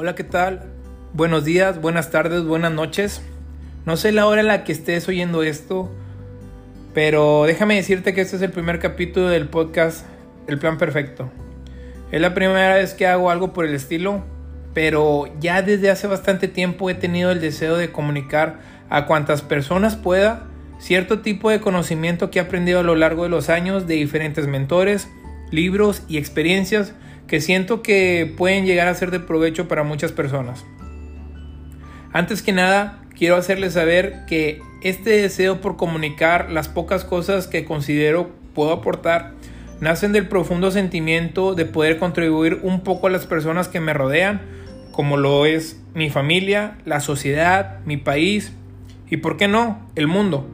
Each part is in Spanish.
Hola, ¿qué tal? Buenos días, buenas tardes, buenas noches. No sé la hora en la que estés oyendo esto, pero déjame decirte que este es el primer capítulo del podcast El Plan Perfecto. Es la primera vez que hago algo por el estilo, pero ya desde hace bastante tiempo he tenido el deseo de comunicar a cuantas personas pueda cierto tipo de conocimiento que he aprendido a lo largo de los años de diferentes mentores, libros y experiencias que siento que pueden llegar a ser de provecho para muchas personas. Antes que nada, quiero hacerles saber que este deseo por comunicar las pocas cosas que considero puedo aportar nacen del profundo sentimiento de poder contribuir un poco a las personas que me rodean, como lo es mi familia, la sociedad, mi país y, por qué no, el mundo,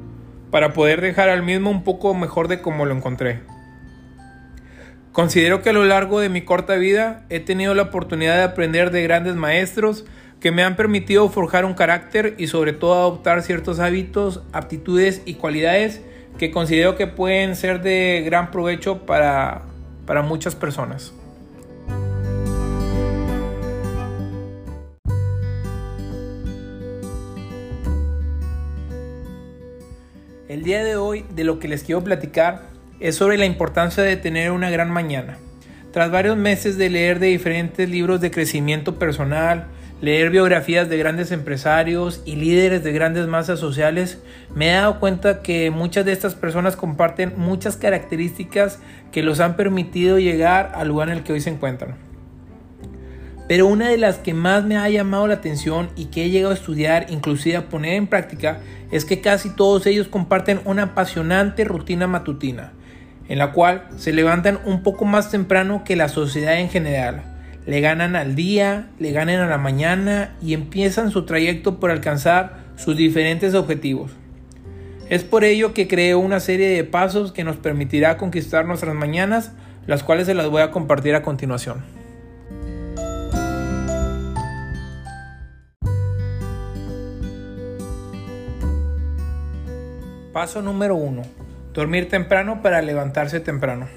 para poder dejar al mismo un poco mejor de como lo encontré. Considero que a lo largo de mi corta vida he tenido la oportunidad de aprender de grandes maestros que me han permitido forjar un carácter y sobre todo adoptar ciertos hábitos, aptitudes y cualidades que considero que pueden ser de gran provecho para, para muchas personas. El día de hoy de lo que les quiero platicar es sobre la importancia de tener una gran mañana. Tras varios meses de leer de diferentes libros de crecimiento personal, leer biografías de grandes empresarios y líderes de grandes masas sociales, me he dado cuenta que muchas de estas personas comparten muchas características que los han permitido llegar al lugar en el que hoy se encuentran. Pero una de las que más me ha llamado la atención y que he llegado a estudiar, inclusive a poner en práctica, es que casi todos ellos comparten una apasionante rutina matutina en la cual se levantan un poco más temprano que la sociedad en general. Le ganan al día, le ganan a la mañana y empiezan su trayecto por alcanzar sus diferentes objetivos. Es por ello que creo una serie de pasos que nos permitirá conquistar nuestras mañanas, las cuales se las voy a compartir a continuación. Paso número 1 Dormir temprano para levantarse temprano.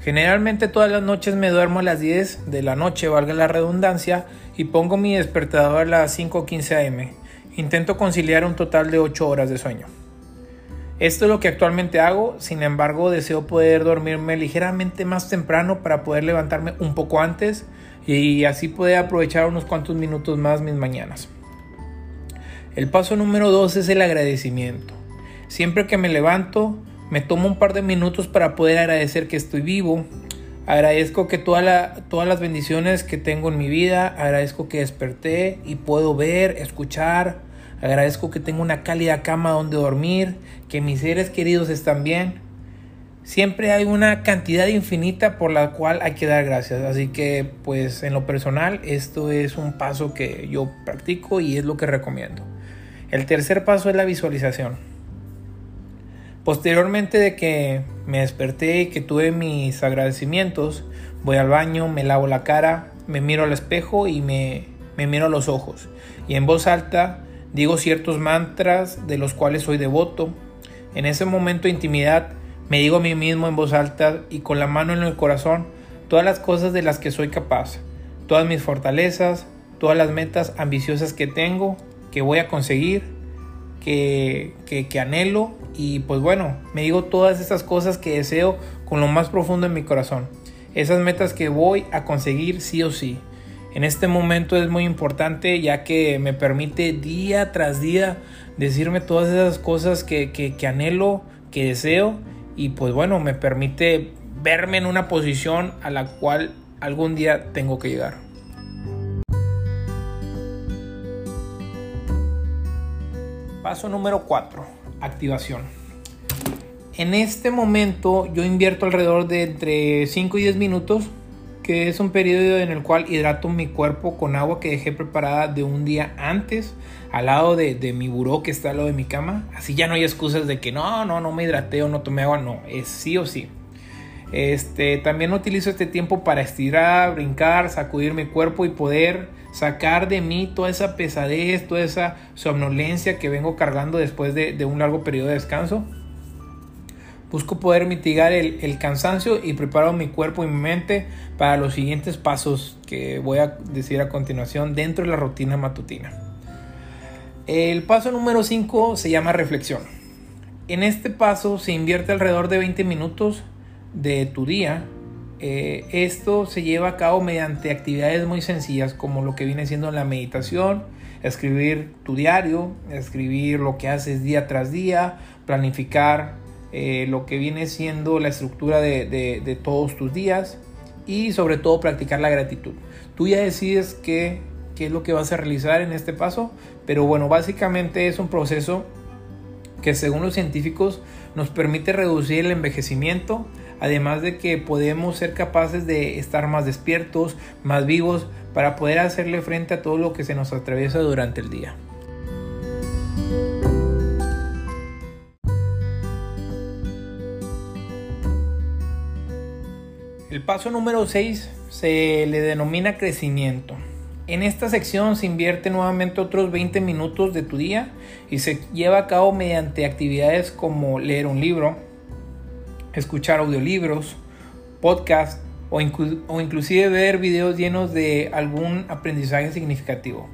Generalmente todas las noches me duermo a las 10 de la noche, valga la redundancia, y pongo mi despertador a las 5.15 am. Intento conciliar un total de 8 horas de sueño. Esto es lo que actualmente hago, sin embargo deseo poder dormirme ligeramente más temprano para poder levantarme un poco antes y así poder aprovechar unos cuantos minutos más mis mañanas. El paso número 2 es el agradecimiento. Siempre que me levanto, me tomo un par de minutos para poder agradecer que estoy vivo. Agradezco que todas las bendiciones que tengo en mi vida, agradezco que desperté y puedo ver, escuchar. Agradezco que tengo una cálida cama donde dormir, que mis seres queridos están bien. Siempre hay una cantidad infinita por la cual hay que dar gracias. Así que pues en lo personal esto es un paso que yo practico y es lo que recomiendo. El tercer paso es la visualización. Posteriormente de que me desperté y que tuve mis agradecimientos, voy al baño, me lavo la cara, me miro al espejo y me, me miro los ojos. Y en voz alta digo ciertos mantras de los cuales soy devoto. En ese momento de intimidad me digo a mí mismo en voz alta y con la mano en el corazón todas las cosas de las que soy capaz, todas mis fortalezas, todas las metas ambiciosas que tengo, que voy a conseguir que, anhelo y pues bueno, me digo todas estas cosas que deseo con lo más profundo en mi corazón. Esas metas que voy a conseguir sí o sí. En este momento es muy importante ya que me permite día tras día decirme todas esas cosas que, que anhelo, que deseo y pues bueno, me permite verme en una posición a la cual algún día tengo que llegar. Paso número 4. Activación. En este momento yo invierto alrededor de entre 5 y 10 minutos, que es un periodo en el cual hidrato mi cuerpo con agua que dejé preparada de un día antes, al lado de, mi buró que está al lado de mi cama. Así ya no hay excusas de que no, no, no me hidraté o no tomé agua, no, es sí o sí. Este, también utilizo este tiempo para estirar, brincar, sacudir mi cuerpo y poder sacar de mí toda esa pesadez, toda esa somnolencia que vengo cargando después de, un largo periodo de descanso. Busco poder mitigar el, cansancio y preparo mi cuerpo y mi mente para los siguientes pasos que voy a decir a continuación dentro de la rutina matutina. El paso número 5 se llama reflexión. En este paso se invierte alrededor de 20 minutos de tu día. Eh, esto se lleva a cabo mediante actividades muy sencillas como lo que viene siendo la meditación, escribir tu diario, escribir lo que haces día tras día, planificar eh, lo que viene siendo la estructura de, todos tus días y sobre todo practicar la gratitud. Tú ya decides qué, qué es lo que vas a realizar en este paso, pero bueno, básicamente es un proceso que según los científicos nos permite reducir el envejecimiento, además de que podemos ser capaces de estar más despiertos, más vivos, para poder hacerle frente a todo lo que se nos atraviesa durante el día. El paso número 6 se le denomina crecimiento. En esta sección se invierte nuevamente otros 20 minutos de tu día y se lleva a cabo mediante actividades como leer un libro, escuchar audiolibros, podcast o, o inclusive ver videos llenos de algún aprendizaje significativo.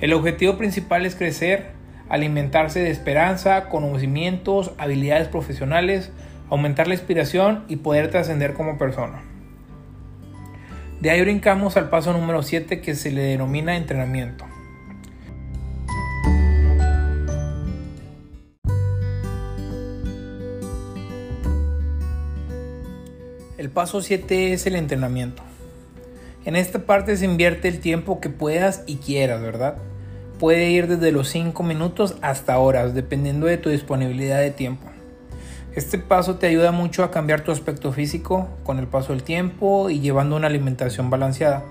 El objetivo principal es crecer, alimentarse de esperanza, conocimientos, habilidades profesionales, aumentar la inspiración y poder trascender como persona. De ahí brincamos al paso número 7 que se le denomina entrenamiento. El paso 7 es el entrenamiento. En esta parte se invierte el tiempo que puedas y quieras, ¿verdad? Puede ir desde los 5 minutos hasta horas, dependiendo de tu disponibilidad de tiempo. Este paso te ayuda mucho a cambiar tu aspecto físico con el paso del tiempo y llevando una alimentación balanceada.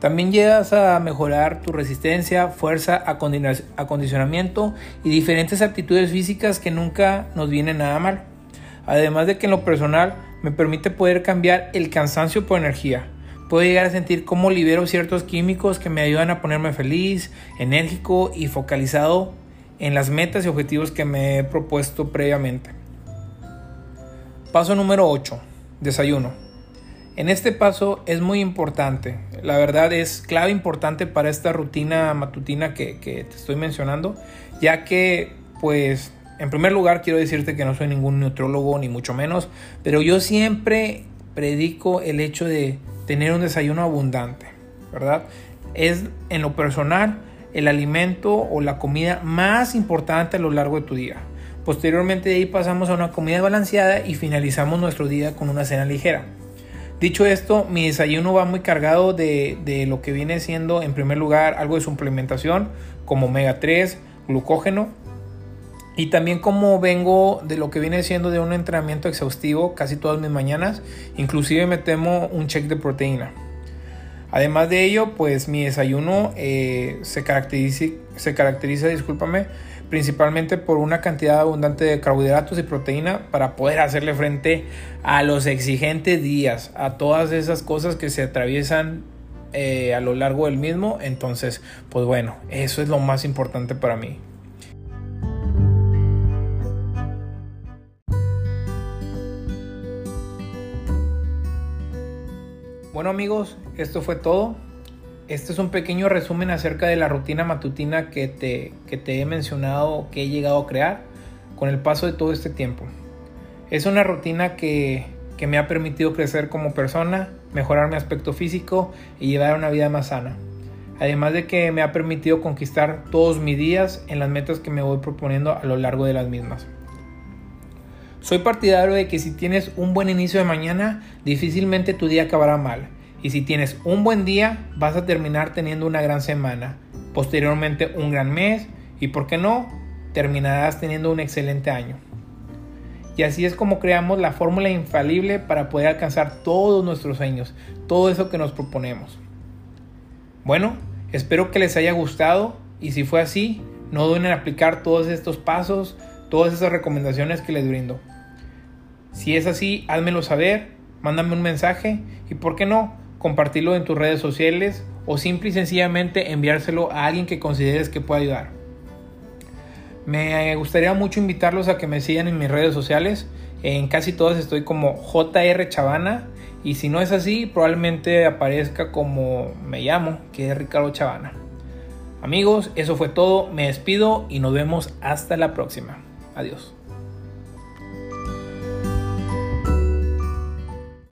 También llegas a mejorar tu resistencia, fuerza, acondicionamiento y diferentes aptitudes físicas que nunca nos vienen nada mal. Además de que en lo personal me permite poder cambiar el cansancio por energía. Puedo llegar a sentir cómo libero ciertos químicos que me ayudan a ponerme feliz, enérgico y focalizado en las metas y objetivos que me he propuesto previamente. Paso número 8. Desayuno. En este paso es muy importante, la verdad es clave importante para esta rutina matutina que, te estoy mencionando, ya que pues en primer lugar quiero decirte que no soy ningún neutrólogo ni mucho menos, pero yo siempre predico el hecho de tener un desayuno abundante, ¿verdad? Es en lo personal el alimento o la comida más importante a lo largo de tu día. Posteriormente de ahí pasamos a una comida balanceada y finalizamos nuestro día con una cena ligera. Dicho esto, mi desayuno va muy cargado de, lo que viene siendo en primer lugar algo de suplementación como omega 3, glucógeno y también como vengo de lo que viene siendo de un entrenamiento exhaustivo casi todas mis mañanas, inclusive me temo un check de proteína. Además de ello, pues mi desayuno eh, se caracteriza, se caracteriza, discúlpame, principalmente por una cantidad abundante de carbohidratos y proteína para poder hacerle frente a los exigentes días, a todas esas cosas que se atraviesan eh, a lo largo del mismo. Entonces, pues bueno, eso es lo más importante para mí. Bueno amigos, esto fue todo. Este es un pequeño resumen acerca de la rutina matutina que te, que te he mencionado, que he llegado a crear con el paso de todo este tiempo. Es una rutina que, que me ha permitido crecer como persona, mejorar mi aspecto físico y llevar una vida más sana. Además de que me ha permitido conquistar todos mis días en las metas que me voy proponiendo a lo largo de las mismas. Soy partidario de que si tienes un buen inicio de mañana, difícilmente tu día acabará mal y si tienes un buen día, vas a terminar teniendo una gran semana, posteriormente un gran mes y, ¿por qué no?, terminarás teniendo un excelente año. Y así es como creamos la fórmula infalible para poder alcanzar todos nuestros sueños, todo eso que nos proponemos. Bueno, espero que les haya gustado y si fue así, no duden en aplicar todos estos pasos, todas esas recomendaciones que les brindo. Si es así, házmelo saber, mándame un mensaje y por qué no, compartirlo en tus redes sociales o simple y sencillamente enviárselo a alguien que consideres que pueda ayudar. Me gustaría mucho invitarlos a que me sigan en mis redes sociales En casi todas estoy como JR Chavana. Y si no es así, probablemente aparezca como me llamo, que es Ricardo Chavana. Amigos, eso fue todo. Me despido y nos vemos hasta la próxima. Adiós.